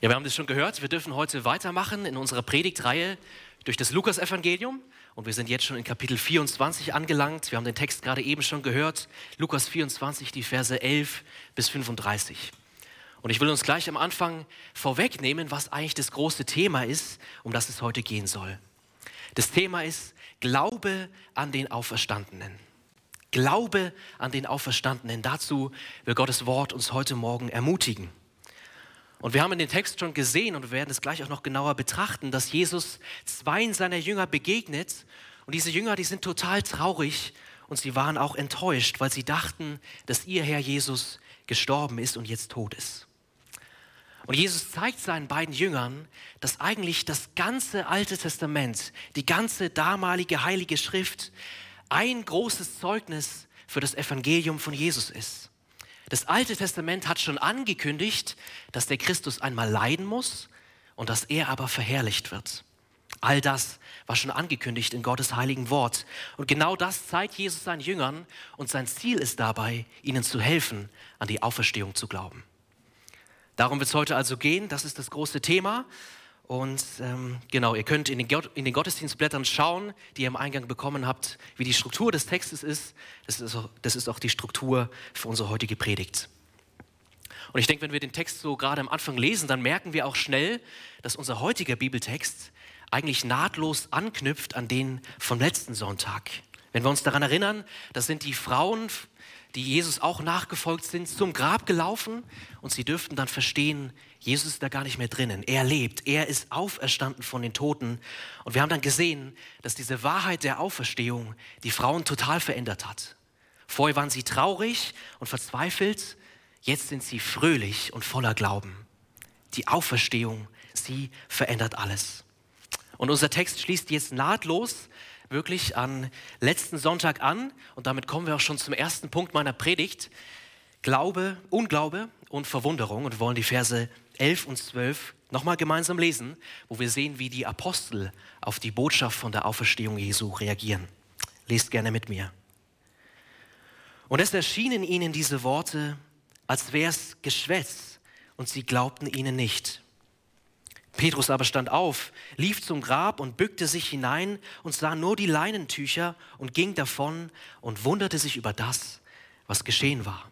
Ja, wir haben das schon gehört. Wir dürfen heute weitermachen in unserer Predigtreihe durch das Lukas-Evangelium. Und wir sind jetzt schon in Kapitel 24 angelangt. Wir haben den Text gerade eben schon gehört. Lukas 24, die Verse 11 bis 35. Und ich will uns gleich am Anfang vorwegnehmen, was eigentlich das große Thema ist, um das es heute gehen soll. Das Thema ist Glaube an den Auferstandenen. Glaube an den Auferstandenen. Dazu will Gottes Wort uns heute Morgen ermutigen. Und wir haben in dem Text schon gesehen und wir werden es gleich auch noch genauer betrachten, dass Jesus zwei seiner Jünger begegnet und diese Jünger, die sind total traurig und sie waren auch enttäuscht, weil sie dachten, dass ihr Herr Jesus gestorben ist und jetzt tot ist. Und Jesus zeigt seinen beiden Jüngern, dass eigentlich das ganze Alte Testament, die ganze damalige heilige Schrift ein großes Zeugnis für das Evangelium von Jesus ist. Das Alte Testament hat schon angekündigt, dass der Christus einmal leiden muss und dass er aber verherrlicht wird. All das war schon angekündigt in Gottes heiligen Wort. Und genau das zeigt Jesus seinen Jüngern und sein Ziel ist dabei, ihnen zu helfen, an die Auferstehung zu glauben. Darum wird es heute also gehen, das ist das große Thema. Und ähm, genau, ihr könnt in den, in den, Gottesdienstblättern schauen, die ihr im Eingang bekommen habt, wie die Struktur des Textes ist. Das ist auch, das ist auch die Struktur für unsere heutige Predigt. Und ich denke, wenn wir den Text so gerade am Anfang lesen, dann merken wir auch schnell, dass unser heutiger Bibeltext eigentlich nahtlos anknüpft an den vom letzten Sonntag. Wenn wir uns daran erinnern, das sind die Frauen die Jesus auch nachgefolgt sind, zum Grab gelaufen und sie dürften dann verstehen, Jesus ist da gar nicht mehr drinnen. Er lebt, er ist auferstanden von den Toten. Und wir haben dann gesehen, dass diese Wahrheit der Auferstehung die Frauen total verändert hat. Vorher waren sie traurig und verzweifelt, jetzt sind sie fröhlich und voller Glauben. Die Auferstehung, sie verändert alles. Und unser Text schließt jetzt nahtlos wirklich an letzten Sonntag an und damit kommen wir auch schon zum ersten Punkt meiner Predigt. Glaube, Unglaube und Verwunderung und wollen die Verse 11 und 12 nochmal gemeinsam lesen, wo wir sehen, wie die Apostel auf die Botschaft von der Auferstehung Jesu reagieren. Lest gerne mit mir. Und es erschienen ihnen diese Worte, als wäre es Geschwätz, und sie glaubten ihnen nicht. Petrus aber stand auf, lief zum Grab und bückte sich hinein und sah nur die Leinentücher und ging davon und wunderte sich über das, was geschehen war.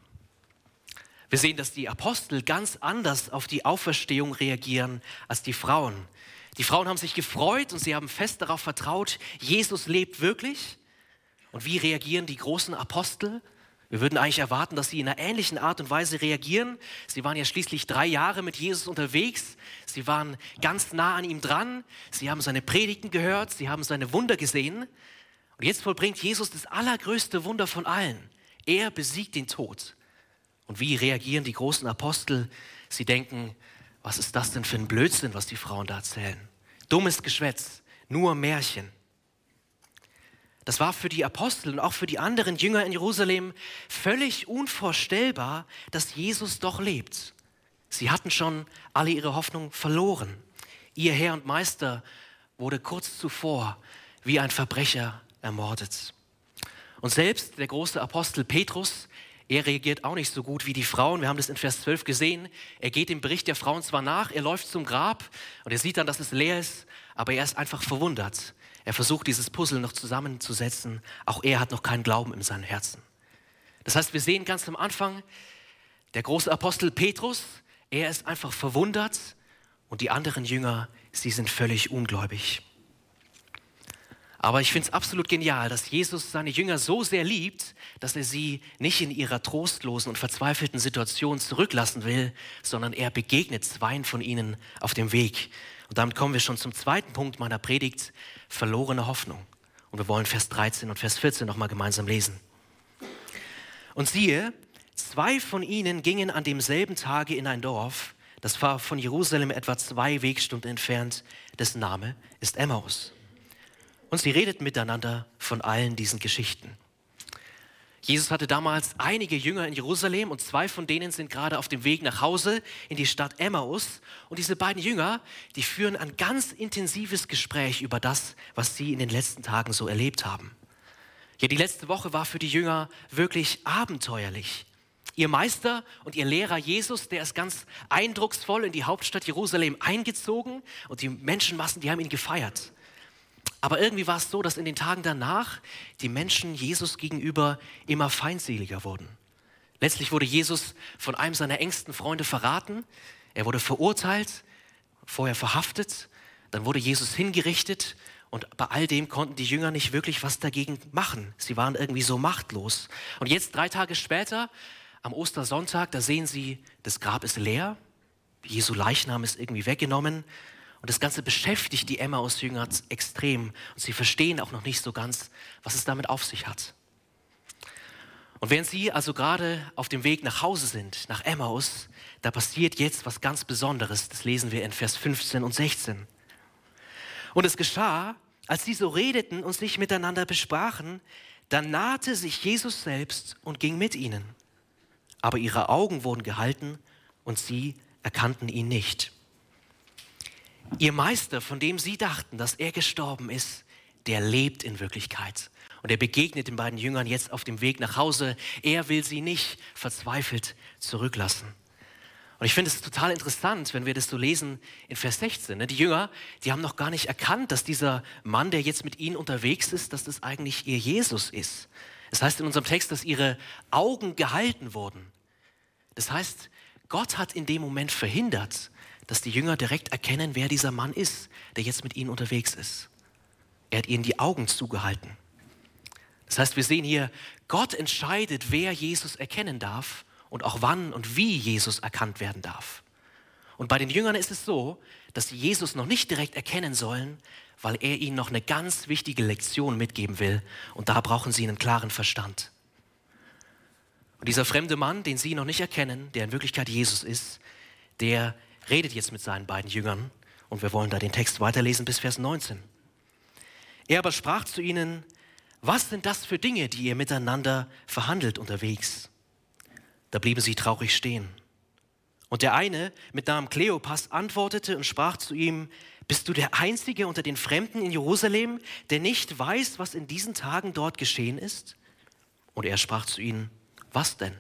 Wir sehen, dass die Apostel ganz anders auf die Auferstehung reagieren als die Frauen. Die Frauen haben sich gefreut und sie haben fest darauf vertraut, Jesus lebt wirklich. Und wie reagieren die großen Apostel? Wir würden eigentlich erwarten, dass sie in einer ähnlichen Art und Weise reagieren. Sie waren ja schließlich drei Jahre mit Jesus unterwegs. Sie waren ganz nah an ihm dran. Sie haben seine Predigten gehört. Sie haben seine Wunder gesehen. Und jetzt vollbringt Jesus das allergrößte Wunder von allen. Er besiegt den Tod. Und wie reagieren die großen Apostel? Sie denken, was ist das denn für ein Blödsinn, was die Frauen da erzählen? Dummes Geschwätz, nur Märchen. Das war für die Apostel und auch für die anderen Jünger in Jerusalem völlig unvorstellbar, dass Jesus doch lebt. Sie hatten schon alle ihre Hoffnung verloren. Ihr Herr und Meister wurde kurz zuvor wie ein Verbrecher ermordet. Und selbst der große Apostel Petrus, er reagiert auch nicht so gut wie die Frauen. Wir haben das in Vers 12 gesehen. Er geht dem Bericht der Frauen zwar nach, er läuft zum Grab und er sieht dann, dass es leer ist, aber er ist einfach verwundert. Er versucht, dieses Puzzle noch zusammenzusetzen. Auch er hat noch keinen Glauben in seinem Herzen. Das heißt, wir sehen ganz am Anfang, der große Apostel Petrus, er ist einfach verwundert und die anderen Jünger, sie sind völlig ungläubig. Aber ich finde es absolut genial, dass Jesus seine Jünger so sehr liebt, dass er sie nicht in ihrer trostlosen und verzweifelten Situation zurücklassen will, sondern er begegnet zweien von ihnen auf dem Weg. Und damit kommen wir schon zum zweiten Punkt meiner Predigt, verlorene Hoffnung. Und wir wollen Vers 13 und Vers 14 nochmal gemeinsam lesen. Und siehe, zwei von ihnen gingen an demselben Tage in ein Dorf, das war von Jerusalem etwa zwei Wegstunden entfernt, dessen Name ist Emmaus. Und sie redeten miteinander von allen diesen Geschichten. Jesus hatte damals einige Jünger in Jerusalem und zwei von denen sind gerade auf dem Weg nach Hause in die Stadt Emmaus. Und diese beiden Jünger, die führen ein ganz intensives Gespräch über das, was sie in den letzten Tagen so erlebt haben. Ja, die letzte Woche war für die Jünger wirklich abenteuerlich. Ihr Meister und ihr Lehrer Jesus, der ist ganz eindrucksvoll in die Hauptstadt Jerusalem eingezogen und die Menschenmassen, die haben ihn gefeiert. Aber irgendwie war es so, dass in den Tagen danach die Menschen Jesus gegenüber immer feindseliger wurden. Letztlich wurde Jesus von einem seiner engsten Freunde verraten. Er wurde verurteilt, vorher verhaftet, dann wurde Jesus hingerichtet und bei all dem konnten die Jünger nicht wirklich was dagegen machen. Sie waren irgendwie so machtlos. Und jetzt, drei Tage später, am Ostersonntag, da sehen sie, das Grab ist leer, Jesu Leichnam ist irgendwie weggenommen und das Ganze beschäftigt die Emmaus-Jünger extrem und sie verstehen auch noch nicht so ganz, was es damit auf sich hat. Und während sie also gerade auf dem Weg nach Hause sind, nach Emmaus, da passiert jetzt was ganz Besonderes. Das lesen wir in Vers 15 und 16. Und es geschah, als sie so redeten und sich miteinander besprachen, dann nahte sich Jesus selbst und ging mit ihnen aber ihre Augen wurden gehalten und sie erkannten ihn nicht. Ihr Meister, von dem sie dachten, dass er gestorben ist, der lebt in Wirklichkeit. Und er begegnet den beiden Jüngern jetzt auf dem Weg nach Hause. Er will sie nicht verzweifelt zurücklassen. Und ich finde es total interessant, wenn wir das so lesen in Vers 16. Ne? Die Jünger, die haben noch gar nicht erkannt, dass dieser Mann, der jetzt mit ihnen unterwegs ist, dass das eigentlich ihr Jesus ist. Das heißt in unserem Text, dass ihre Augen gehalten wurden. Das heißt, Gott hat in dem Moment verhindert, dass die Jünger direkt erkennen, wer dieser Mann ist, der jetzt mit ihnen unterwegs ist. Er hat ihnen die Augen zugehalten. Das heißt, wir sehen hier, Gott entscheidet, wer Jesus erkennen darf und auch wann und wie Jesus erkannt werden darf. Und bei den Jüngern ist es so, dass sie Jesus noch nicht direkt erkennen sollen, weil er ihnen noch eine ganz wichtige Lektion mitgeben will. Und da brauchen sie einen klaren Verstand. Und dieser fremde Mann, den sie noch nicht erkennen, der in Wirklichkeit Jesus ist, der redet jetzt mit seinen beiden Jüngern. Und wir wollen da den Text weiterlesen bis Vers 19. Er aber sprach zu ihnen, was sind das für Dinge, die ihr miteinander verhandelt unterwegs? Da blieben sie traurig stehen. Und der eine mit Namen Kleopas antwortete und sprach zu ihm, bist du der Einzige unter den Fremden in Jerusalem, der nicht weiß, was in diesen Tagen dort geschehen ist? Und er sprach zu ihnen, was denn?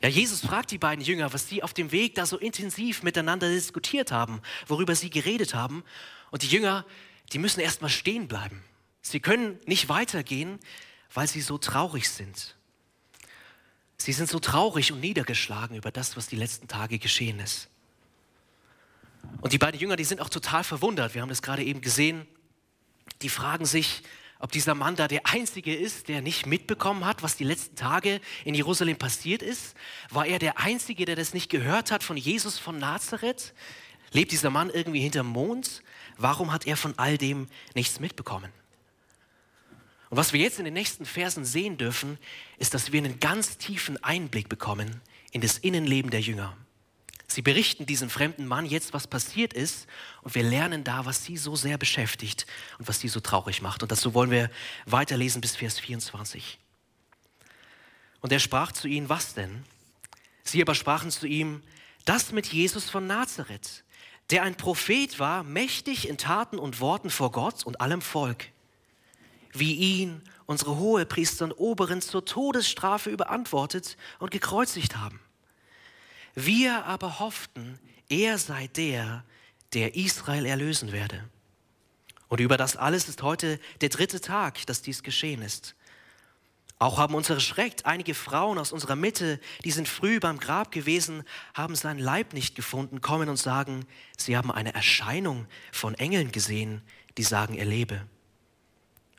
Ja, Jesus fragt die beiden Jünger, was sie auf dem Weg da so intensiv miteinander diskutiert haben, worüber sie geredet haben. Und die Jünger, die müssen erstmal stehen bleiben. Sie können nicht weitergehen, weil sie so traurig sind. Sie sind so traurig und niedergeschlagen über das, was die letzten Tage geschehen ist. Und die beiden Jünger, die sind auch total verwundert. Wir haben das gerade eben gesehen. Die fragen sich, ob dieser Mann da der Einzige ist, der nicht mitbekommen hat, was die letzten Tage in Jerusalem passiert ist? War er der Einzige, der das nicht gehört hat von Jesus von Nazareth? Lebt dieser Mann irgendwie hinterm Mond? Warum hat er von all dem nichts mitbekommen? Und was wir jetzt in den nächsten Versen sehen dürfen, ist, dass wir einen ganz tiefen Einblick bekommen in das Innenleben der Jünger. Sie berichten diesem fremden Mann jetzt, was passiert ist und wir lernen da, was sie so sehr beschäftigt und was sie so traurig macht. Und dazu wollen wir weiterlesen bis Vers 24. Und er sprach zu ihnen, was denn? Sie aber sprachen zu ihm, das mit Jesus von Nazareth, der ein Prophet war, mächtig in Taten und Worten vor Gott und allem Volk, wie ihn unsere Hohepriester und Oberen zur Todesstrafe überantwortet und gekreuzigt haben. Wir aber hofften, er sei der, der Israel erlösen werde. Und über das alles ist heute der dritte Tag, dass dies geschehen ist. Auch haben uns erschreckt einige Frauen aus unserer Mitte, die sind früh beim Grab gewesen, haben seinen Leib nicht gefunden, kommen und sagen, sie haben eine Erscheinung von Engeln gesehen, die sagen, er lebe.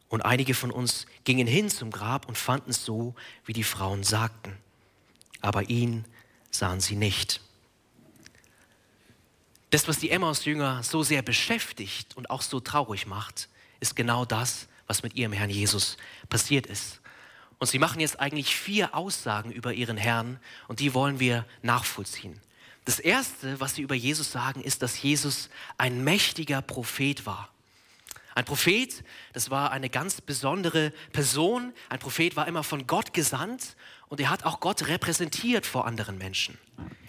Und einige von uns gingen hin zum Grab und fanden es so, wie die Frauen sagten. Aber ihn sahen sie nicht. Das, was die Emmaus-Jünger so sehr beschäftigt und auch so traurig macht, ist genau das, was mit ihrem Herrn Jesus passiert ist. Und sie machen jetzt eigentlich vier Aussagen über ihren Herrn und die wollen wir nachvollziehen. Das Erste, was sie über Jesus sagen, ist, dass Jesus ein mächtiger Prophet war. Ein Prophet, das war eine ganz besondere Person. Ein Prophet war immer von Gott gesandt und er hat auch Gott repräsentiert vor anderen Menschen.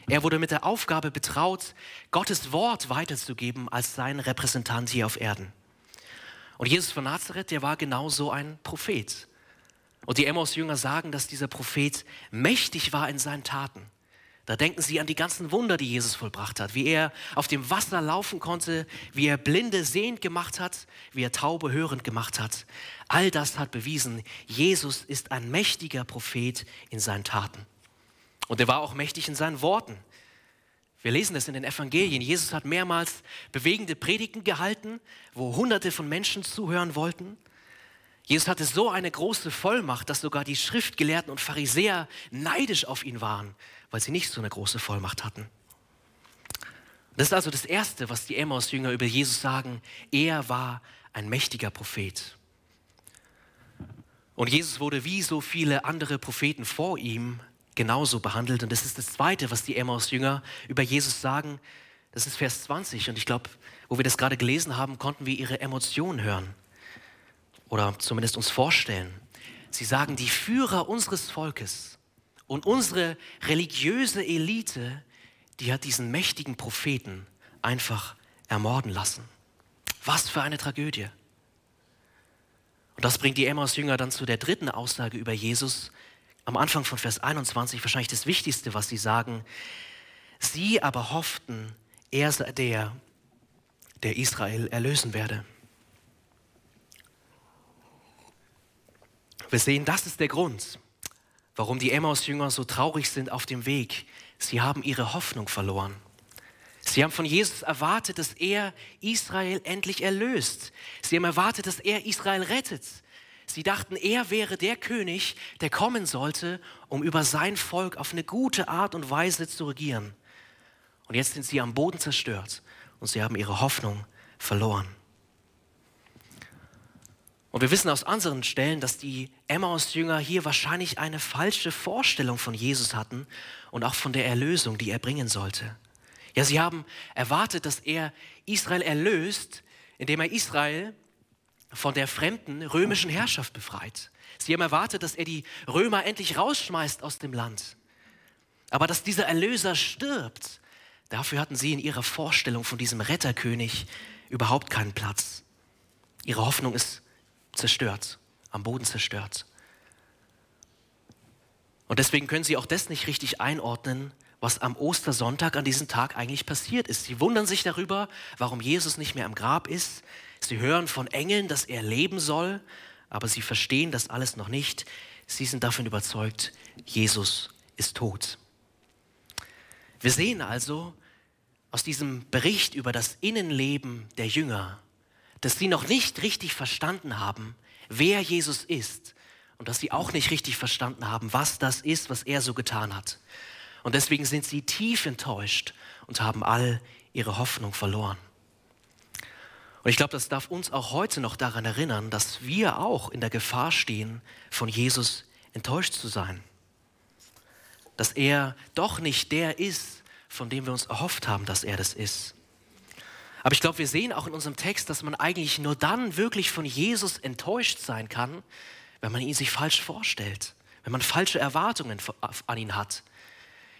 Er wurde mit der Aufgabe betraut, Gottes Wort weiterzugeben als sein Repräsentant hier auf Erden. Und Jesus von Nazareth, der war genauso ein Prophet. Und die Emmaus-Jünger sagen, dass dieser Prophet mächtig war in seinen Taten. Da denken sie an die ganzen Wunder, die Jesus vollbracht hat, wie er auf dem Wasser laufen konnte, wie er Blinde sehend gemacht hat, wie er Taube hörend gemacht hat. All das hat bewiesen, Jesus ist ein mächtiger Prophet in seinen Taten. Und er war auch mächtig in seinen Worten. Wir lesen es in den Evangelien. Jesus hat mehrmals bewegende Predigten gehalten, wo Hunderte von Menschen zuhören wollten. Jesus hatte so eine große Vollmacht, dass sogar die Schriftgelehrten und Pharisäer neidisch auf ihn waren, weil sie nicht so eine große Vollmacht hatten. Das ist also das Erste, was die Emmaus-Jünger über Jesus sagen. Er war ein mächtiger Prophet. Und Jesus wurde wie so viele andere Propheten vor ihm genauso behandelt. Und das ist das Zweite, was die Emmaus-Jünger über Jesus sagen. Das ist Vers 20. Und ich glaube, wo wir das gerade gelesen haben, konnten wir ihre Emotionen hören. Oder zumindest uns vorstellen. Sie sagen, die Führer unseres Volkes und unsere religiöse Elite, die hat diesen mächtigen Propheten einfach ermorden lassen. Was für eine Tragödie. Und das bringt die Emmaus-Jünger dann zu der dritten Aussage über Jesus, am Anfang von Vers 21 wahrscheinlich das Wichtigste, was sie sagen. Sie aber hofften, er sei der, der Israel erlösen werde. Wir sehen, das ist der Grund, warum die Emmaus-Jünger so traurig sind auf dem Weg. Sie haben ihre Hoffnung verloren. Sie haben von Jesus erwartet, dass er Israel endlich erlöst. Sie haben erwartet, dass er Israel rettet. Sie dachten, er wäre der König, der kommen sollte, um über sein Volk auf eine gute Art und Weise zu regieren. Und jetzt sind sie am Boden zerstört und sie haben ihre Hoffnung verloren. Und wir wissen aus anderen Stellen, dass die Emmaus-Jünger hier wahrscheinlich eine falsche Vorstellung von Jesus hatten und auch von der Erlösung, die er bringen sollte. Ja, sie haben erwartet, dass er Israel erlöst, indem er Israel von der fremden römischen Herrschaft befreit. Sie haben erwartet, dass er die Römer endlich rausschmeißt aus dem Land. Aber dass dieser Erlöser stirbt, dafür hatten sie in ihrer Vorstellung von diesem Retterkönig überhaupt keinen Platz. Ihre Hoffnung ist zerstört, am Boden zerstört. Und deswegen können sie auch das nicht richtig einordnen, was am Ostersonntag an diesem Tag eigentlich passiert ist. Sie wundern sich darüber, warum Jesus nicht mehr am Grab ist. Sie hören von Engeln, dass er leben soll, aber sie verstehen das alles noch nicht. Sie sind davon überzeugt, Jesus ist tot. Wir sehen also aus diesem Bericht über das Innenleben der Jünger, dass sie noch nicht richtig verstanden haben, wer Jesus ist und dass sie auch nicht richtig verstanden haben, was das ist, was er so getan hat. Und deswegen sind sie tief enttäuscht und haben all ihre Hoffnung verloren. Und ich glaube, das darf uns auch heute noch daran erinnern, dass wir auch in der Gefahr stehen, von Jesus enttäuscht zu sein. Dass er doch nicht der ist, von dem wir uns erhofft haben, dass er das ist. Aber ich glaube, wir sehen auch in unserem Text, dass man eigentlich nur dann wirklich von Jesus enttäuscht sein kann, wenn man ihn sich falsch vorstellt, wenn man falsche Erwartungen an ihn hat.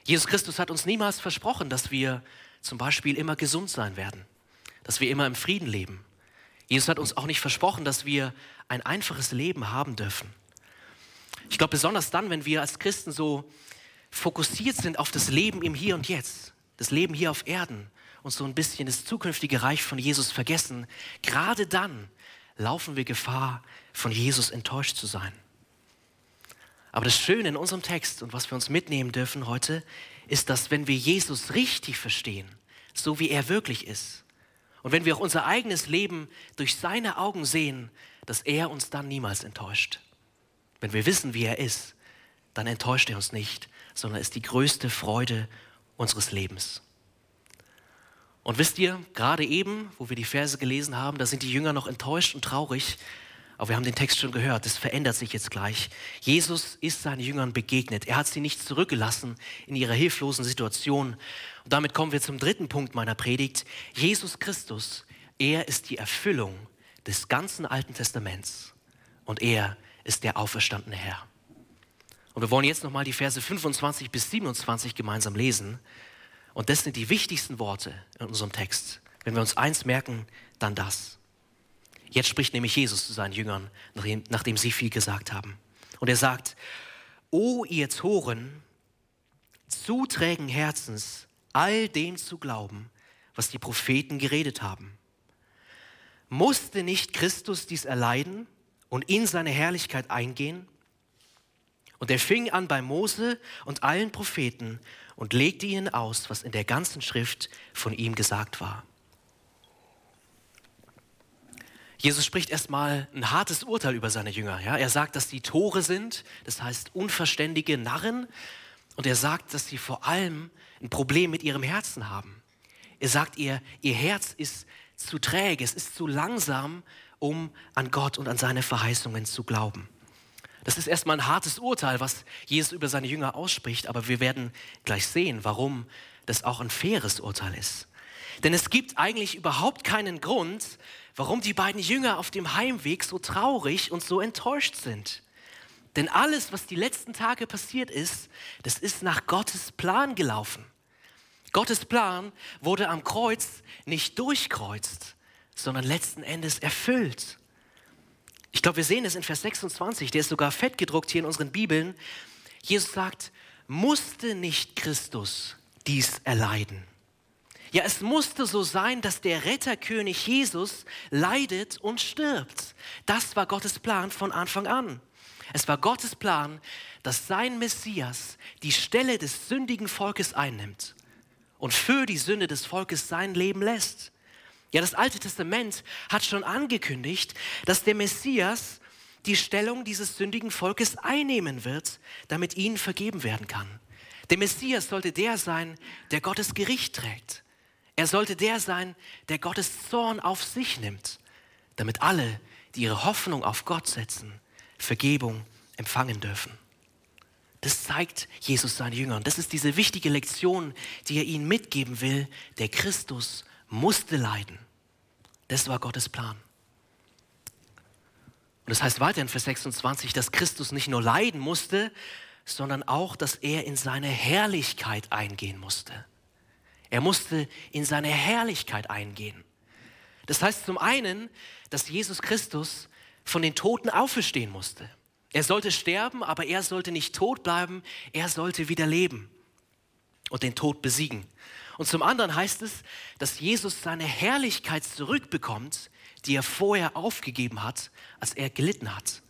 Jesus Christus hat uns niemals versprochen, dass wir zum Beispiel immer gesund sein werden dass wir immer im Frieden leben. Jesus hat uns auch nicht versprochen, dass wir ein einfaches Leben haben dürfen. Ich glaube, besonders dann, wenn wir als Christen so fokussiert sind auf das Leben im Hier und Jetzt, das Leben hier auf Erden und so ein bisschen das zukünftige Reich von Jesus vergessen, gerade dann laufen wir Gefahr, von Jesus enttäuscht zu sein. Aber das Schöne in unserem Text und was wir uns mitnehmen dürfen heute, ist, dass wenn wir Jesus richtig verstehen, so wie er wirklich ist, und wenn wir auch unser eigenes Leben durch seine Augen sehen, dass er uns dann niemals enttäuscht. Wenn wir wissen, wie er ist, dann enttäuscht er uns nicht, sondern ist die größte Freude unseres Lebens. Und wisst ihr, gerade eben, wo wir die Verse gelesen haben, da sind die Jünger noch enttäuscht und traurig, aber wir haben den Text schon gehört, das verändert sich jetzt gleich. Jesus ist seinen Jüngern begegnet. Er hat sie nicht zurückgelassen in ihrer hilflosen Situation. Und damit kommen wir zum dritten Punkt meiner Predigt. Jesus Christus, er ist die Erfüllung des ganzen Alten Testaments. Und er ist der auferstandene Herr. Und wir wollen jetzt nochmal die Verse 25 bis 27 gemeinsam lesen. Und das sind die wichtigsten Worte in unserem Text. Wenn wir uns eins merken, dann das. Jetzt spricht nämlich Jesus zu seinen Jüngern, nachdem, nachdem sie viel gesagt haben. Und er sagt, O ihr Toren, zu trägen Herzens, all dem zu glauben, was die Propheten geredet haben. Musste nicht Christus dies erleiden und in seine Herrlichkeit eingehen? Und er fing an bei Mose und allen Propheten und legte ihnen aus, was in der ganzen Schrift von ihm gesagt war. Jesus spricht erstmal ein hartes Urteil über seine Jünger. Ja? Er sagt, dass sie Tore sind, das heißt unverständige Narren. Und er sagt, dass sie vor allem ein Problem mit ihrem Herzen haben. Er sagt ihr, ihr Herz ist zu träge, es ist zu langsam, um an Gott und an seine Verheißungen zu glauben. Das ist erstmal ein hartes Urteil, was Jesus über seine Jünger ausspricht, aber wir werden gleich sehen, warum das auch ein faires Urteil ist. Denn es gibt eigentlich überhaupt keinen Grund, warum die beiden Jünger auf dem Heimweg so traurig und so enttäuscht sind. Denn alles, was die letzten Tage passiert ist, das ist nach Gottes Plan gelaufen. Gottes Plan wurde am Kreuz nicht durchkreuzt, sondern letzten Endes erfüllt. Ich glaube, wir sehen es in Vers 26, der ist sogar fett gedruckt hier in unseren Bibeln. Jesus sagt, musste nicht Christus dies erleiden? Ja, es musste so sein, dass der Retterkönig Jesus leidet und stirbt. Das war Gottes Plan von Anfang an. Es war Gottes Plan, dass sein Messias die Stelle des sündigen Volkes einnimmt und für die Sünde des Volkes sein Leben lässt. Ja, das Alte Testament hat schon angekündigt, dass der Messias die Stellung dieses sündigen Volkes einnehmen wird, damit ihnen vergeben werden kann. Der Messias sollte der sein, der Gottes Gericht trägt. Er sollte der sein, der Gottes Zorn auf sich nimmt, damit alle, die ihre Hoffnung auf Gott setzen, Vergebung empfangen dürfen. Das zeigt Jesus seinen Jüngern. Das ist diese wichtige Lektion, die er ihnen mitgeben will. Der Christus musste leiden. Das war Gottes Plan. Und das heißt weiter in Vers 26, dass Christus nicht nur leiden musste, sondern auch, dass er in seine Herrlichkeit eingehen musste. Er musste in seine Herrlichkeit eingehen. Das heißt zum einen, dass Jesus Christus von den Toten auferstehen musste. Er sollte sterben, aber er sollte nicht tot bleiben, er sollte wieder leben und den Tod besiegen. Und zum anderen heißt es, dass Jesus seine Herrlichkeit zurückbekommt, die er vorher aufgegeben hat, als er gelitten hat.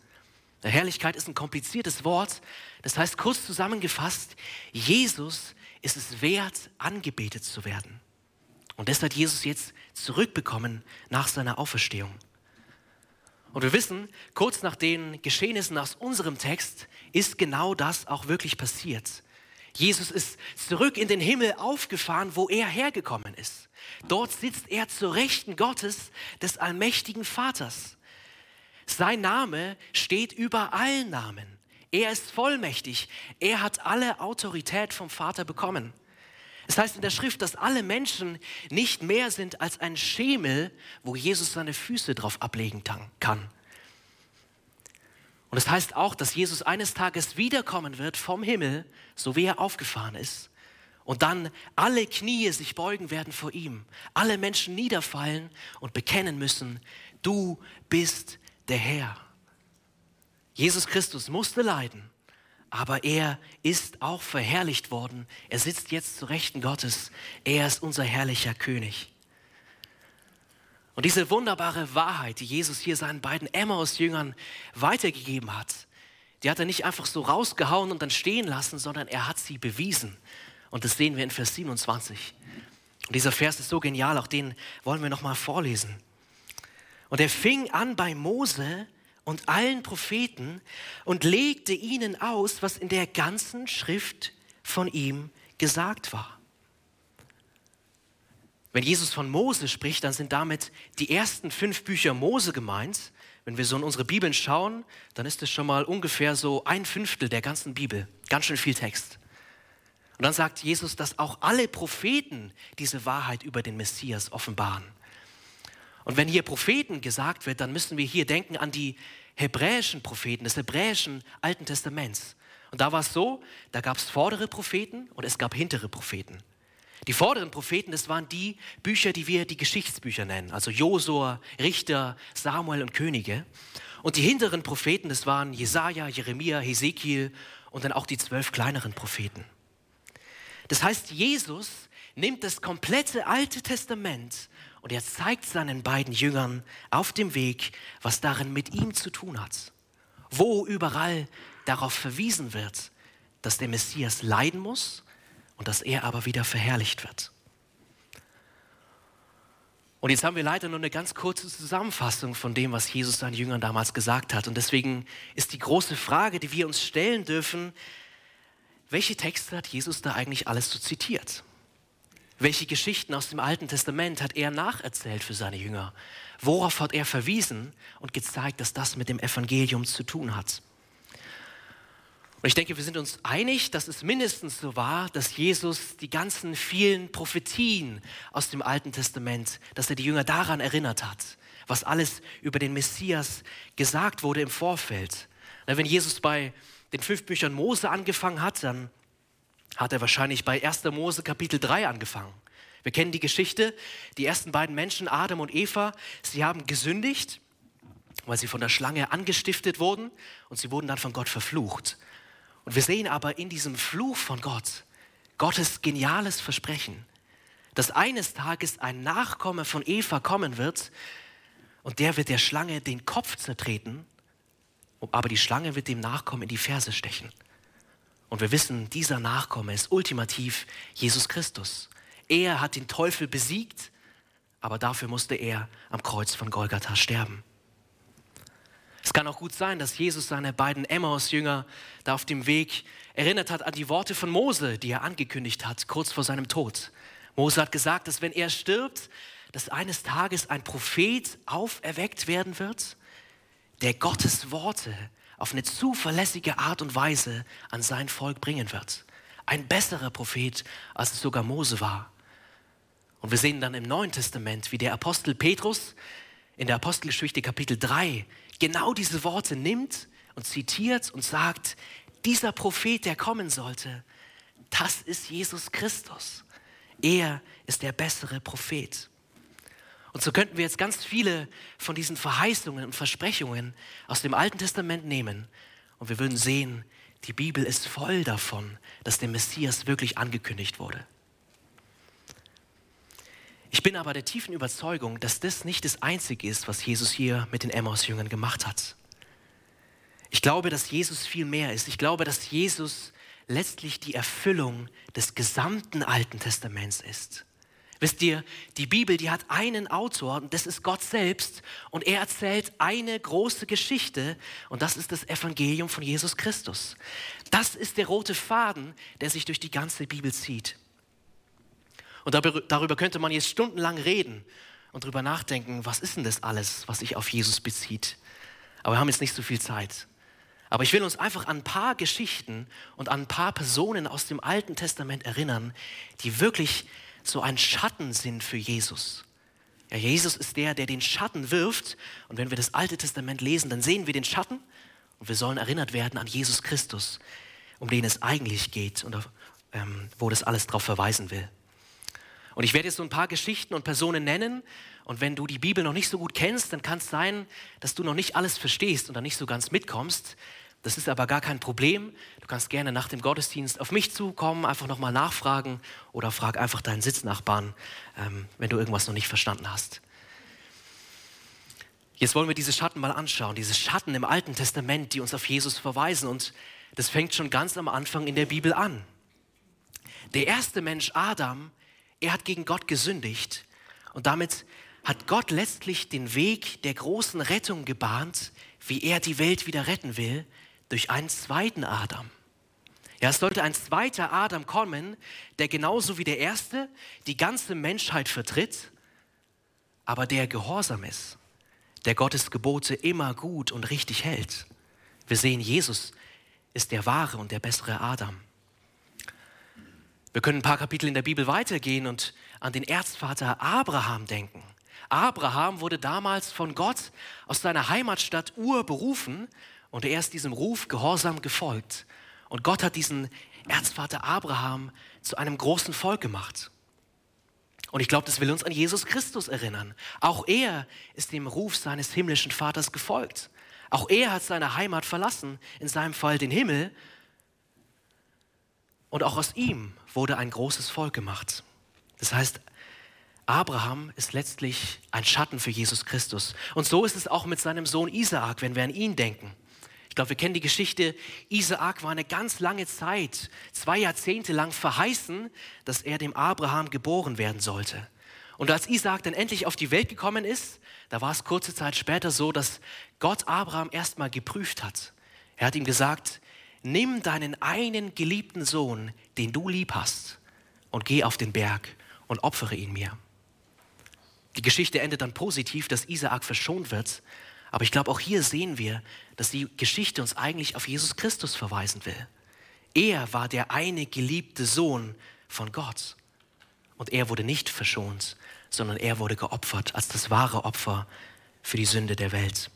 Herrlichkeit ist ein kompliziertes Wort. Das heißt kurz zusammengefasst, Jesus ist es wert, angebetet zu werden. Und das hat Jesus jetzt zurückbekommen nach seiner Auferstehung. Und wir wissen, kurz nach den Geschehnissen aus unserem Text ist genau das auch wirklich passiert. Jesus ist zurück in den Himmel aufgefahren, wo er hergekommen ist. Dort sitzt er zur Rechten Gottes, des allmächtigen Vaters. Sein Name steht über allen Namen. Er ist vollmächtig. Er hat alle Autorität vom Vater bekommen. Es heißt in der Schrift, dass alle Menschen nicht mehr sind als ein Schemel, wo Jesus seine Füße drauf ablegen kann. Und es heißt auch, dass Jesus eines Tages wiederkommen wird vom Himmel, so wie er aufgefahren ist. Und dann alle Knie sich beugen werden vor ihm. Alle Menschen niederfallen und bekennen müssen, du bist der Herr. Jesus Christus musste leiden, aber er ist auch verherrlicht worden. Er sitzt jetzt zu Rechten Gottes. Er ist unser herrlicher König. Und diese wunderbare Wahrheit, die Jesus hier seinen beiden Emmaus-Jüngern weitergegeben hat, die hat er nicht einfach so rausgehauen und dann stehen lassen, sondern er hat sie bewiesen. Und das sehen wir in Vers 27. Und dieser Vers ist so genial, auch den wollen wir nochmal vorlesen. Und er fing an bei Mose und allen Propheten und legte ihnen aus, was in der ganzen Schrift von ihm gesagt war. Wenn Jesus von Mose spricht, dann sind damit die ersten fünf Bücher Mose gemeint. Wenn wir so in unsere Bibeln schauen, dann ist es schon mal ungefähr so ein Fünftel der ganzen Bibel. Ganz schön viel Text. Und dann sagt Jesus, dass auch alle Propheten diese Wahrheit über den Messias offenbaren. Und wenn hier Propheten gesagt wird, dann müssen wir hier denken an die hebräischen Propheten des hebräischen Alten Testaments. Und da war es so, da gab es vordere Propheten und es gab hintere Propheten. Die vorderen Propheten, das waren die Bücher, die wir die Geschichtsbücher nennen, also Josua, Richter, Samuel und Könige. Und die hinteren Propheten, das waren Jesaja, Jeremia, Hesekiel und dann auch die zwölf kleineren Propheten. Das heißt, Jesus nimmt das komplette Alte Testament und er zeigt seinen beiden Jüngern auf dem Weg, was darin mit ihm zu tun hat. Wo überall darauf verwiesen wird, dass der Messias leiden muss und dass er aber wieder verherrlicht wird. Und jetzt haben wir leider nur eine ganz kurze Zusammenfassung von dem, was Jesus seinen Jüngern damals gesagt hat. Und deswegen ist die große Frage, die wir uns stellen dürfen, welche Texte hat Jesus da eigentlich alles so zitiert? Welche Geschichten aus dem Alten Testament hat er nacherzählt für seine Jünger? Worauf hat er verwiesen und gezeigt, dass das mit dem Evangelium zu tun hat? Und ich denke, wir sind uns einig, dass es mindestens so war, dass Jesus die ganzen vielen Prophetien aus dem Alten Testament, dass er die Jünger daran erinnert hat, was alles über den Messias gesagt wurde im Vorfeld. Wenn Jesus bei den fünf Büchern Mose angefangen hat, dann hat er wahrscheinlich bei 1. Mose Kapitel 3 angefangen. Wir kennen die Geschichte, die ersten beiden Menschen, Adam und Eva, sie haben gesündigt, weil sie von der Schlange angestiftet wurden und sie wurden dann von Gott verflucht. Und wir sehen aber in diesem Fluch von Gott Gottes geniales Versprechen, dass eines Tages ein Nachkomme von Eva kommen wird und der wird der Schlange den Kopf zertreten, aber die Schlange wird dem Nachkommen in die Ferse stechen. Und wir wissen, dieser Nachkomme ist ultimativ Jesus Christus. Er hat den Teufel besiegt, aber dafür musste er am Kreuz von Golgatha sterben. Es kann auch gut sein, dass Jesus seine beiden Emmaus-Jünger da auf dem Weg erinnert hat an die Worte von Mose, die er angekündigt hat, kurz vor seinem Tod. Mose hat gesagt, dass wenn er stirbt, dass eines Tages ein Prophet auferweckt werden wird, der Gottes Worte auf eine zuverlässige Art und Weise an sein Volk bringen wird. Ein besserer Prophet, als es sogar Mose war. Und wir sehen dann im Neuen Testament, wie der Apostel Petrus in der Apostelgeschichte Kapitel 3 genau diese Worte nimmt und zitiert und sagt, dieser Prophet, der kommen sollte, das ist Jesus Christus. Er ist der bessere Prophet. Und so könnten wir jetzt ganz viele von diesen Verheißungen und Versprechungen aus dem Alten Testament nehmen und wir würden sehen, die Bibel ist voll davon, dass der Messias wirklich angekündigt wurde. Ich bin aber der tiefen Überzeugung, dass das nicht das Einzige ist, was Jesus hier mit den Emmaus-Jüngern gemacht hat. Ich glaube, dass Jesus viel mehr ist. Ich glaube, dass Jesus letztlich die Erfüllung des gesamten Alten Testaments ist. Wisst ihr, die Bibel, die hat einen Autor und das ist Gott selbst und er erzählt eine große Geschichte und das ist das Evangelium von Jesus Christus. Das ist der rote Faden, der sich durch die ganze Bibel zieht. Und darüber könnte man jetzt stundenlang reden und darüber nachdenken, was ist denn das alles, was sich auf Jesus bezieht. Aber wir haben jetzt nicht so viel Zeit. Aber ich will uns einfach an ein paar Geschichten und an ein paar Personen aus dem Alten Testament erinnern, die wirklich so ein Schatten sind für Jesus. Ja, Jesus ist der, der den Schatten wirft. Und wenn wir das Alte Testament lesen, dann sehen wir den Schatten und wir sollen erinnert werden an Jesus Christus, um den es eigentlich geht und ähm, wo das alles darauf verweisen will. Und ich werde jetzt so ein paar Geschichten und Personen nennen. Und wenn du die Bibel noch nicht so gut kennst, dann kann es sein, dass du noch nicht alles verstehst und dann nicht so ganz mitkommst. Das ist aber gar kein Problem. Du kannst gerne nach dem Gottesdienst auf mich zukommen, einfach nochmal nachfragen oder frag einfach deinen Sitznachbarn, ähm, wenn du irgendwas noch nicht verstanden hast. Jetzt wollen wir diese Schatten mal anschauen, diese Schatten im Alten Testament, die uns auf Jesus verweisen. Und das fängt schon ganz am Anfang in der Bibel an. Der erste Mensch, Adam, er hat gegen Gott gesündigt und damit hat Gott letztlich den Weg der großen Rettung gebahnt, wie er die Welt wieder retten will, durch einen zweiten Adam. Ja, es sollte ein zweiter Adam kommen, der genauso wie der erste die ganze Menschheit vertritt, aber der gehorsam ist, der Gottes Gebote immer gut und richtig hält. Wir sehen, Jesus ist der wahre und der bessere Adam. Wir können ein paar Kapitel in der Bibel weitergehen und an den Erzvater Abraham denken. Abraham wurde damals von Gott aus seiner Heimatstadt Ur berufen und er ist diesem Ruf gehorsam gefolgt. Und Gott hat diesen Erzvater Abraham zu einem großen Volk gemacht. Und ich glaube, das will uns an Jesus Christus erinnern. Auch er ist dem Ruf seines himmlischen Vaters gefolgt. Auch er hat seine Heimat verlassen, in seinem Fall den Himmel. Und auch aus ihm wurde ein großes Volk gemacht. Das heißt, Abraham ist letztlich ein Schatten für Jesus Christus. Und so ist es auch mit seinem Sohn Isaak, wenn wir an ihn denken. Ich glaube, wir kennen die Geschichte. Isaak war eine ganz lange Zeit, zwei Jahrzehnte lang verheißen, dass er dem Abraham geboren werden sollte. Und als Isaak dann endlich auf die Welt gekommen ist, da war es kurze Zeit später so, dass Gott Abraham erstmal geprüft hat. Er hat ihm gesagt, nimm deinen einen geliebten Sohn, den du lieb hast, und geh auf den Berg und opfere ihn mir. Die Geschichte endet dann positiv, dass Isaak verschont wird, aber ich glaube, auch hier sehen wir, dass die Geschichte uns eigentlich auf Jesus Christus verweisen will. Er war der eine geliebte Sohn von Gott. Und er wurde nicht verschont, sondern er wurde geopfert als das wahre Opfer für die Sünde der Welt.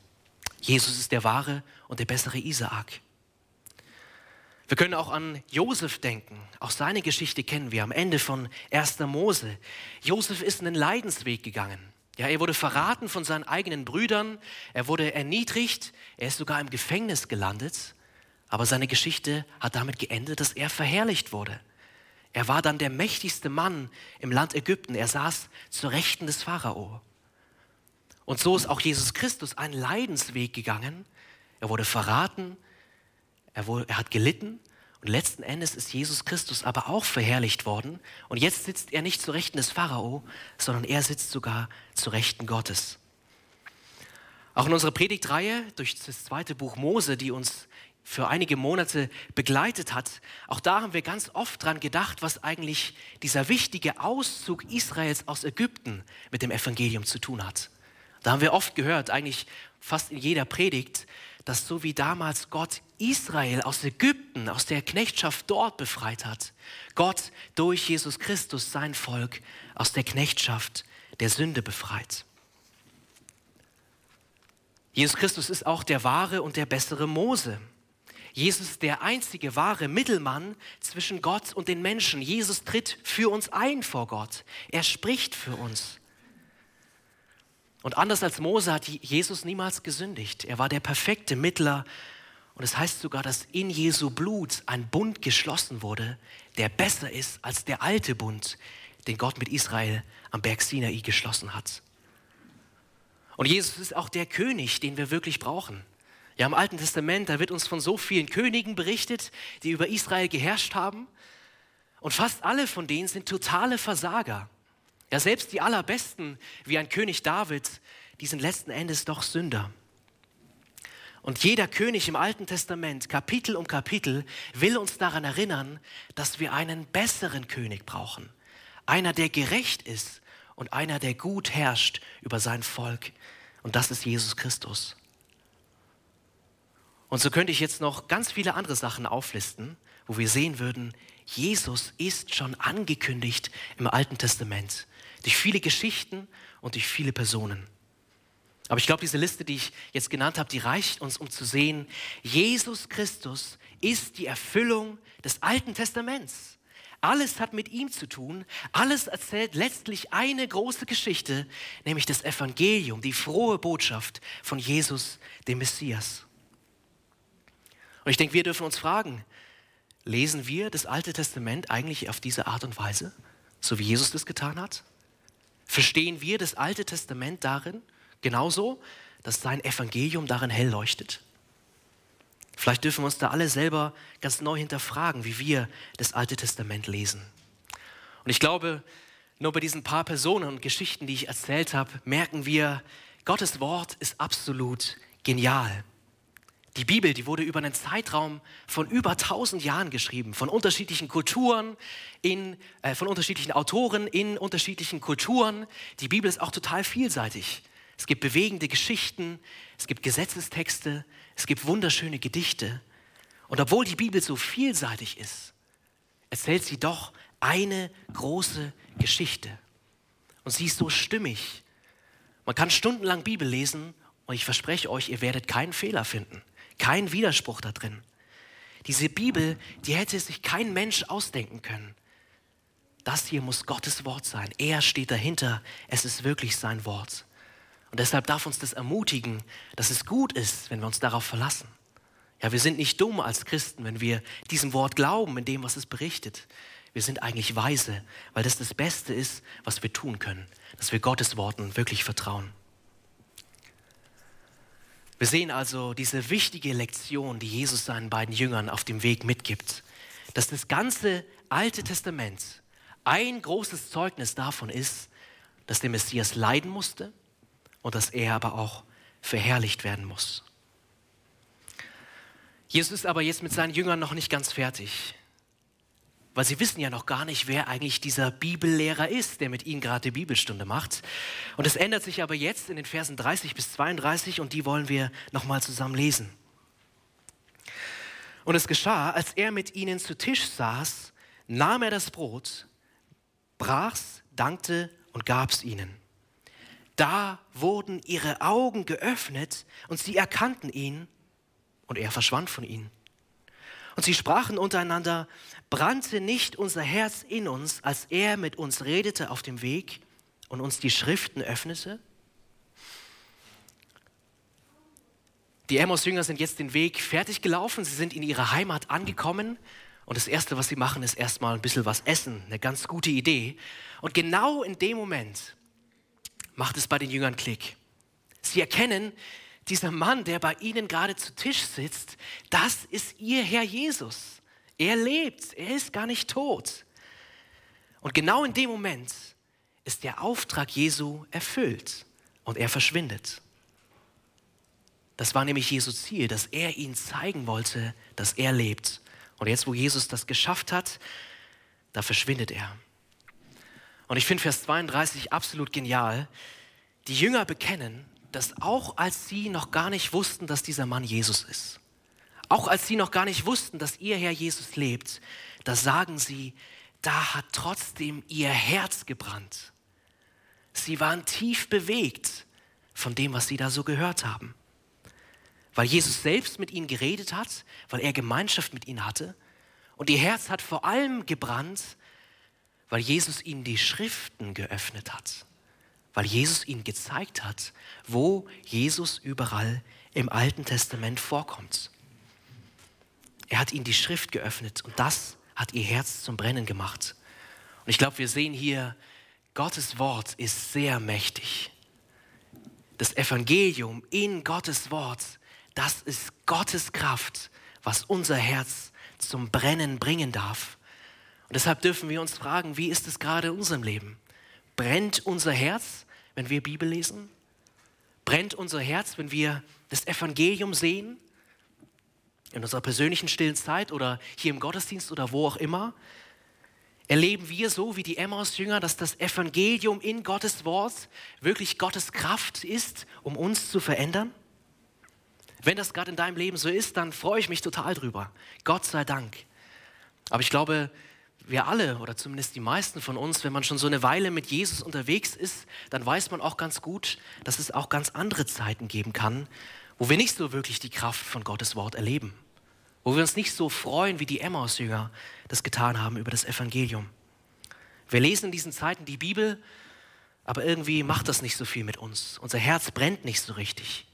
Jesus ist der wahre und der bessere Isaak. Wir können auch an Josef denken. Auch seine Geschichte kennen wir am Ende von 1. Mose. Josef ist einen Leidensweg gegangen. Ja, er wurde verraten von seinen eigenen Brüdern, er wurde erniedrigt, er ist sogar im Gefängnis gelandet, aber seine Geschichte hat damit geendet, dass er verherrlicht wurde. Er war dann der mächtigste Mann im Land Ägypten, er saß zur Rechten des Pharao. Und so ist auch Jesus Christus einen Leidensweg gegangen. Er wurde verraten, er, wurde, er hat gelitten und letzten Endes ist Jesus Christus aber auch verherrlicht worden. Und jetzt sitzt er nicht zu Rechten des Pharao, sondern er sitzt sogar zu Rechten Gottes. Auch in unserer Predigtreihe durch das zweite Buch Mose, die uns für einige Monate begleitet hat, auch da haben wir ganz oft dran gedacht, was eigentlich dieser wichtige Auszug Israels aus Ägypten mit dem Evangelium zu tun hat. Da haben wir oft gehört, eigentlich fast in jeder Predigt, dass so wie damals Gott Israel aus Ägypten, aus der Knechtschaft dort befreit hat, Gott durch Jesus Christus sein Volk aus der Knechtschaft der Sünde befreit. Jesus Christus ist auch der wahre und der bessere Mose. Jesus ist der einzige wahre Mittelmann zwischen Gott und den Menschen. Jesus tritt für uns ein vor Gott. Er spricht für uns. Und anders als Mose hat Jesus niemals gesündigt. Er war der perfekte Mittler. Und es heißt sogar, dass in Jesu Blut ein Bund geschlossen wurde, der besser ist als der alte Bund, den Gott mit Israel am Berg Sinai geschlossen hat. Und Jesus ist auch der König, den wir wirklich brauchen. Ja, im Alten Testament, da wird uns von so vielen Königen berichtet, die über Israel geherrscht haben. Und fast alle von denen sind totale Versager. Ja, selbst die allerbesten, wie ein König David, die sind letzten Endes doch Sünder. Und jeder König im Alten Testament, Kapitel um Kapitel, will uns daran erinnern, dass wir einen besseren König brauchen. Einer, der gerecht ist und einer, der gut herrscht über sein Volk. Und das ist Jesus Christus. Und so könnte ich jetzt noch ganz viele andere Sachen auflisten, wo wir sehen würden, Jesus ist schon angekündigt im Alten Testament durch viele Geschichten und durch viele Personen. Aber ich glaube, diese Liste, die ich jetzt genannt habe, die reicht uns, um zu sehen, Jesus Christus ist die Erfüllung des Alten Testaments. Alles hat mit ihm zu tun. Alles erzählt letztlich eine große Geschichte, nämlich das Evangelium, die frohe Botschaft von Jesus, dem Messias. Und ich denke, wir dürfen uns fragen, lesen wir das Alte Testament eigentlich auf diese Art und Weise, so wie Jesus das getan hat? Verstehen wir das Alte Testament darin genauso, dass sein Evangelium darin hell leuchtet? Vielleicht dürfen wir uns da alle selber ganz neu hinterfragen, wie wir das Alte Testament lesen. Und ich glaube, nur bei diesen paar Personen und Geschichten, die ich erzählt habe, merken wir, Gottes Wort ist absolut genial. Die Bibel, die wurde über einen Zeitraum von über 1000 Jahren geschrieben, von unterschiedlichen Kulturen, in, äh, von unterschiedlichen Autoren in unterschiedlichen Kulturen. Die Bibel ist auch total vielseitig. Es gibt bewegende Geschichten, es gibt Gesetzestexte, es gibt wunderschöne Gedichte. Und obwohl die Bibel so vielseitig ist, erzählt sie doch eine große Geschichte. Und sie ist so stimmig. Man kann stundenlang Bibel lesen und ich verspreche euch, ihr werdet keinen Fehler finden. Kein Widerspruch da drin. Diese Bibel, die hätte sich kein Mensch ausdenken können. Das hier muss Gottes Wort sein. Er steht dahinter. Es ist wirklich sein Wort. Und deshalb darf uns das ermutigen, dass es gut ist, wenn wir uns darauf verlassen. Ja, wir sind nicht dumm als Christen, wenn wir diesem Wort glauben, in dem, was es berichtet. Wir sind eigentlich weise, weil das das Beste ist, was wir tun können, dass wir Gottes Worten wirklich vertrauen. Wir sehen also diese wichtige Lektion, die Jesus seinen beiden Jüngern auf dem Weg mitgibt, dass das ganze Alte Testament ein großes Zeugnis davon ist, dass der Messias leiden musste und dass er aber auch verherrlicht werden muss. Jesus ist aber jetzt mit seinen Jüngern noch nicht ganz fertig, weil sie wissen ja noch gar nicht, wer eigentlich dieser Bibellehrer ist, der mit ihnen gerade die Bibelstunde macht. Und es ändert sich aber jetzt in den Versen 30 bis 32 und die wollen wir nochmal zusammen lesen. Und es geschah, als er mit ihnen zu Tisch saß, nahm er das Brot, brach's, dankte und gab's ihnen. Da wurden ihre Augen geöffnet und sie erkannten ihn und er verschwand von ihnen. Und sie sprachen untereinander, brannte nicht unser Herz in uns, als er mit uns redete auf dem Weg und uns die Schriften öffnete? Die Emmaus-Jünger sind jetzt den Weg fertig gelaufen, sie sind in ihrer Heimat angekommen und das Erste, was sie machen, ist erstmal ein bisschen was essen, eine ganz gute Idee. Und genau in dem Moment macht es bei den Jüngern Klick. Sie erkennen, dieser Mann, der bei ihnen gerade zu Tisch sitzt, das ist ihr Herr Jesus. Er lebt, er ist gar nicht tot. Und genau in dem Moment ist der Auftrag Jesu erfüllt und er verschwindet. Das war nämlich Jesu Ziel, dass er ihnen zeigen wollte, dass er lebt. Und jetzt, wo Jesus das geschafft hat, da verschwindet er. Und ich finde Vers 32 absolut genial. Die Jünger bekennen, dass auch als sie noch gar nicht wussten, dass dieser Mann Jesus ist, auch als sie noch gar nicht wussten, dass ihr Herr Jesus lebt, da sagen sie, da hat trotzdem ihr Herz gebrannt. Sie waren tief bewegt von dem, was sie da so gehört haben. Weil Jesus selbst mit ihnen geredet hat, weil er Gemeinschaft mit ihnen hatte. Und ihr Herz hat vor allem gebrannt, weil Jesus ihnen die Schriften geöffnet hat weil Jesus ihnen gezeigt hat, wo Jesus überall im Alten Testament vorkommt. Er hat ihnen die Schrift geöffnet und das hat ihr Herz zum Brennen gemacht. Und ich glaube, wir sehen hier, Gottes Wort ist sehr mächtig. Das Evangelium in Gottes Wort, das ist Gottes Kraft, was unser Herz zum Brennen bringen darf. Deshalb dürfen wir uns fragen, wie ist es gerade in unserem Leben? Brennt unser Herz wenn wir Bibel lesen? Brennt unser Herz, wenn wir das Evangelium sehen? In unserer persönlichen stillen Zeit oder hier im Gottesdienst oder wo auch immer? Erleben wir so wie die Emmaus-Jünger, dass das Evangelium in Gottes Wort wirklich Gottes Kraft ist, um uns zu verändern? Wenn das gerade in deinem Leben so ist, dann freue ich mich total drüber. Gott sei Dank. Aber ich glaube, wir alle oder zumindest die meisten von uns, wenn man schon so eine Weile mit Jesus unterwegs ist, dann weiß man auch ganz gut, dass es auch ganz andere Zeiten geben kann, wo wir nicht so wirklich die Kraft von Gottes Wort erleben, wo wir uns nicht so freuen, wie die Emmaus-Jünger das getan haben über das Evangelium. Wir lesen in diesen Zeiten die Bibel, aber irgendwie macht das nicht so viel mit uns. Unser Herz brennt nicht so richtig.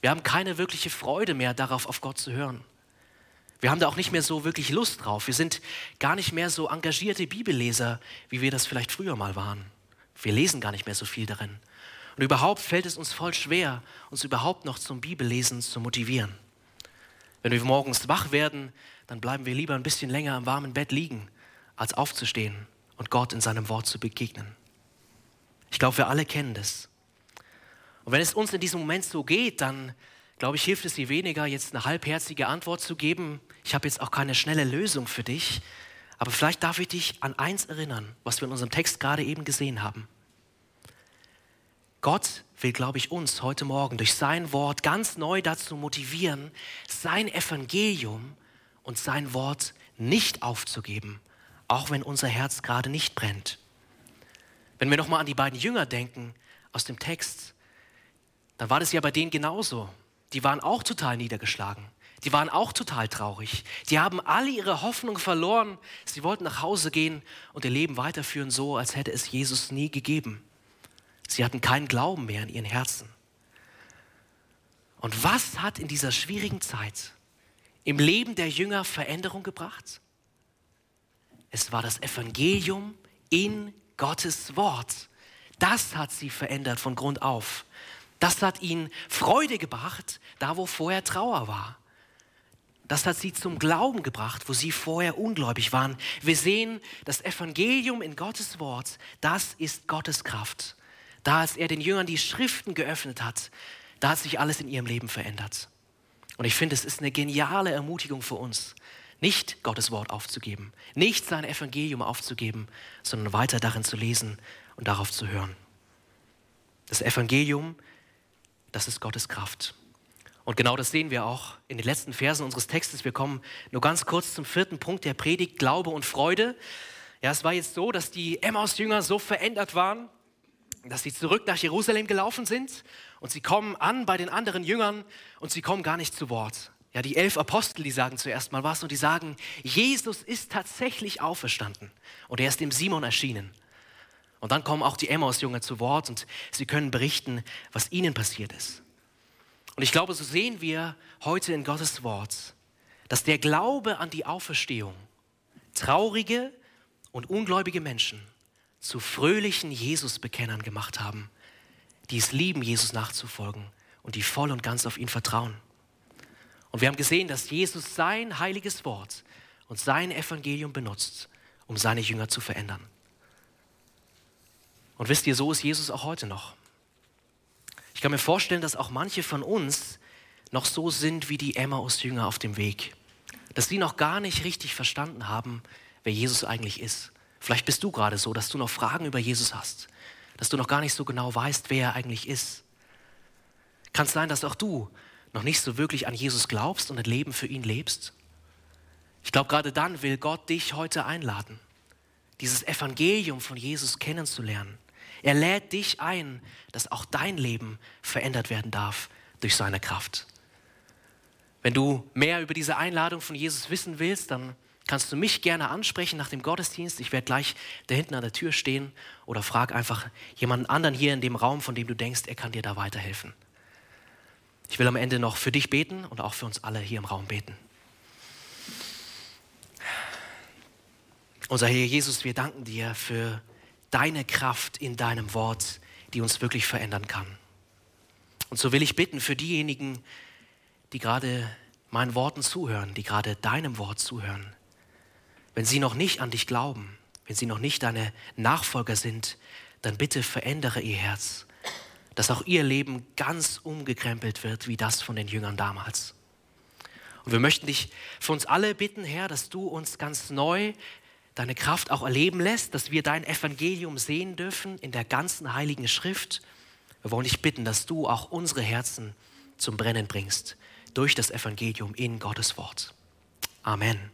Wir haben keine wirkliche Freude mehr darauf, auf Gott zu hören. Wir haben da auch nicht mehr so wirklich Lust drauf. Wir sind gar nicht mehr so engagierte Bibelleser, wie wir das vielleicht früher mal waren. Wir lesen gar nicht mehr so viel darin. Und überhaupt fällt es uns voll schwer, uns überhaupt noch zum Bibellesen zu motivieren. Wenn wir morgens wach werden, dann bleiben wir lieber ein bisschen länger im warmen Bett liegen, als aufzustehen und Gott in seinem Wort zu begegnen. Ich glaube, wir alle kennen das. Und wenn es uns in diesem Moment so geht, dann glaube ich, hilft es dir weniger, jetzt eine halbherzige Antwort zu geben. Ich habe jetzt auch keine schnelle Lösung für dich. Aber vielleicht darf ich dich an eins erinnern, was wir in unserem Text gerade eben gesehen haben. Gott will, glaube ich, uns heute Morgen durch sein Wort ganz neu dazu motivieren, sein Evangelium und sein Wort nicht aufzugeben, auch wenn unser Herz gerade nicht brennt. Wenn wir nochmal an die beiden Jünger denken aus dem Text, dann war das ja bei denen genauso die waren auch total niedergeschlagen. Die waren auch total traurig. Die haben alle ihre Hoffnung verloren. Sie wollten nach Hause gehen und ihr Leben weiterführen, so als hätte es Jesus nie gegeben. Sie hatten keinen Glauben mehr in ihren Herzen. Und was hat in dieser schwierigen Zeit im Leben der Jünger Veränderung gebracht? Es war das Evangelium in Gottes Wort. Das hat sie verändert von Grund auf. Das hat ihnen Freude gebracht, da wo vorher Trauer war. Das hat sie zum Glauben gebracht, wo sie vorher ungläubig waren. Wir sehen, das Evangelium in Gottes Wort, das ist Gottes Kraft. Da, als er den Jüngern die Schriften geöffnet hat, da hat sich alles in ihrem Leben verändert. Und ich finde, es ist eine geniale Ermutigung für uns, nicht Gottes Wort aufzugeben, nicht sein Evangelium aufzugeben, sondern weiter darin zu lesen und darauf zu hören. Das Evangelium, das ist Gottes Kraft. Und genau das sehen wir auch in den letzten Versen unseres Textes. Wir kommen nur ganz kurz zum vierten Punkt der Predigt, Glaube und Freude. Ja, es war jetzt so, dass die Emmaus-Jünger so verändert waren, dass sie zurück nach Jerusalem gelaufen sind und sie kommen an bei den anderen Jüngern und sie kommen gar nicht zu Wort. Ja, die elf Apostel, die sagen zuerst mal was und die sagen, Jesus ist tatsächlich auferstanden und er ist dem Simon erschienen. Und dann kommen auch die Emmaus-Jünger zu Wort und sie können berichten, was ihnen passiert ist. Und ich glaube, so sehen wir heute in Gottes Wort, dass der Glaube an die Auferstehung traurige und ungläubige Menschen zu fröhlichen Jesusbekennern gemacht haben, die es lieben, Jesus nachzufolgen und die voll und ganz auf ihn vertrauen. Und wir haben gesehen, dass Jesus sein heiliges Wort und sein Evangelium benutzt, um seine Jünger zu verändern. Und wisst ihr, so ist Jesus auch heute noch. Ich kann mir vorstellen, dass auch manche von uns noch so sind wie die Emmaus-Jünger auf dem Weg. Dass sie noch gar nicht richtig verstanden haben, wer Jesus eigentlich ist. Vielleicht bist du gerade so, dass du noch Fragen über Jesus hast. Dass du noch gar nicht so genau weißt, wer er eigentlich ist. Kann es sein, dass auch du noch nicht so wirklich an Jesus glaubst und ein Leben für ihn lebst? Ich glaube, gerade dann will Gott dich heute einladen, dieses Evangelium von Jesus kennenzulernen er lädt dich ein, dass auch dein Leben verändert werden darf durch seine Kraft. Wenn du mehr über diese Einladung von Jesus wissen willst, dann kannst du mich gerne ansprechen nach dem Gottesdienst. Ich werde gleich da hinten an der Tür stehen oder frag einfach jemanden anderen hier in dem Raum, von dem du denkst, er kann dir da weiterhelfen. Ich will am Ende noch für dich beten und auch für uns alle hier im Raum beten. Unser Herr Jesus, wir danken dir für deine Kraft in deinem Wort, die uns wirklich verändern kann. Und so will ich bitten für diejenigen, die gerade meinen Worten zuhören, die gerade deinem Wort zuhören, wenn sie noch nicht an dich glauben, wenn sie noch nicht deine Nachfolger sind, dann bitte verändere ihr Herz, dass auch ihr Leben ganz umgekrempelt wird wie das von den Jüngern damals. Und wir möchten dich für uns alle bitten, Herr, dass du uns ganz neu deine Kraft auch erleben lässt, dass wir dein Evangelium sehen dürfen in der ganzen heiligen Schrift. Wir wollen dich bitten, dass du auch unsere Herzen zum Brennen bringst durch das Evangelium in Gottes Wort. Amen.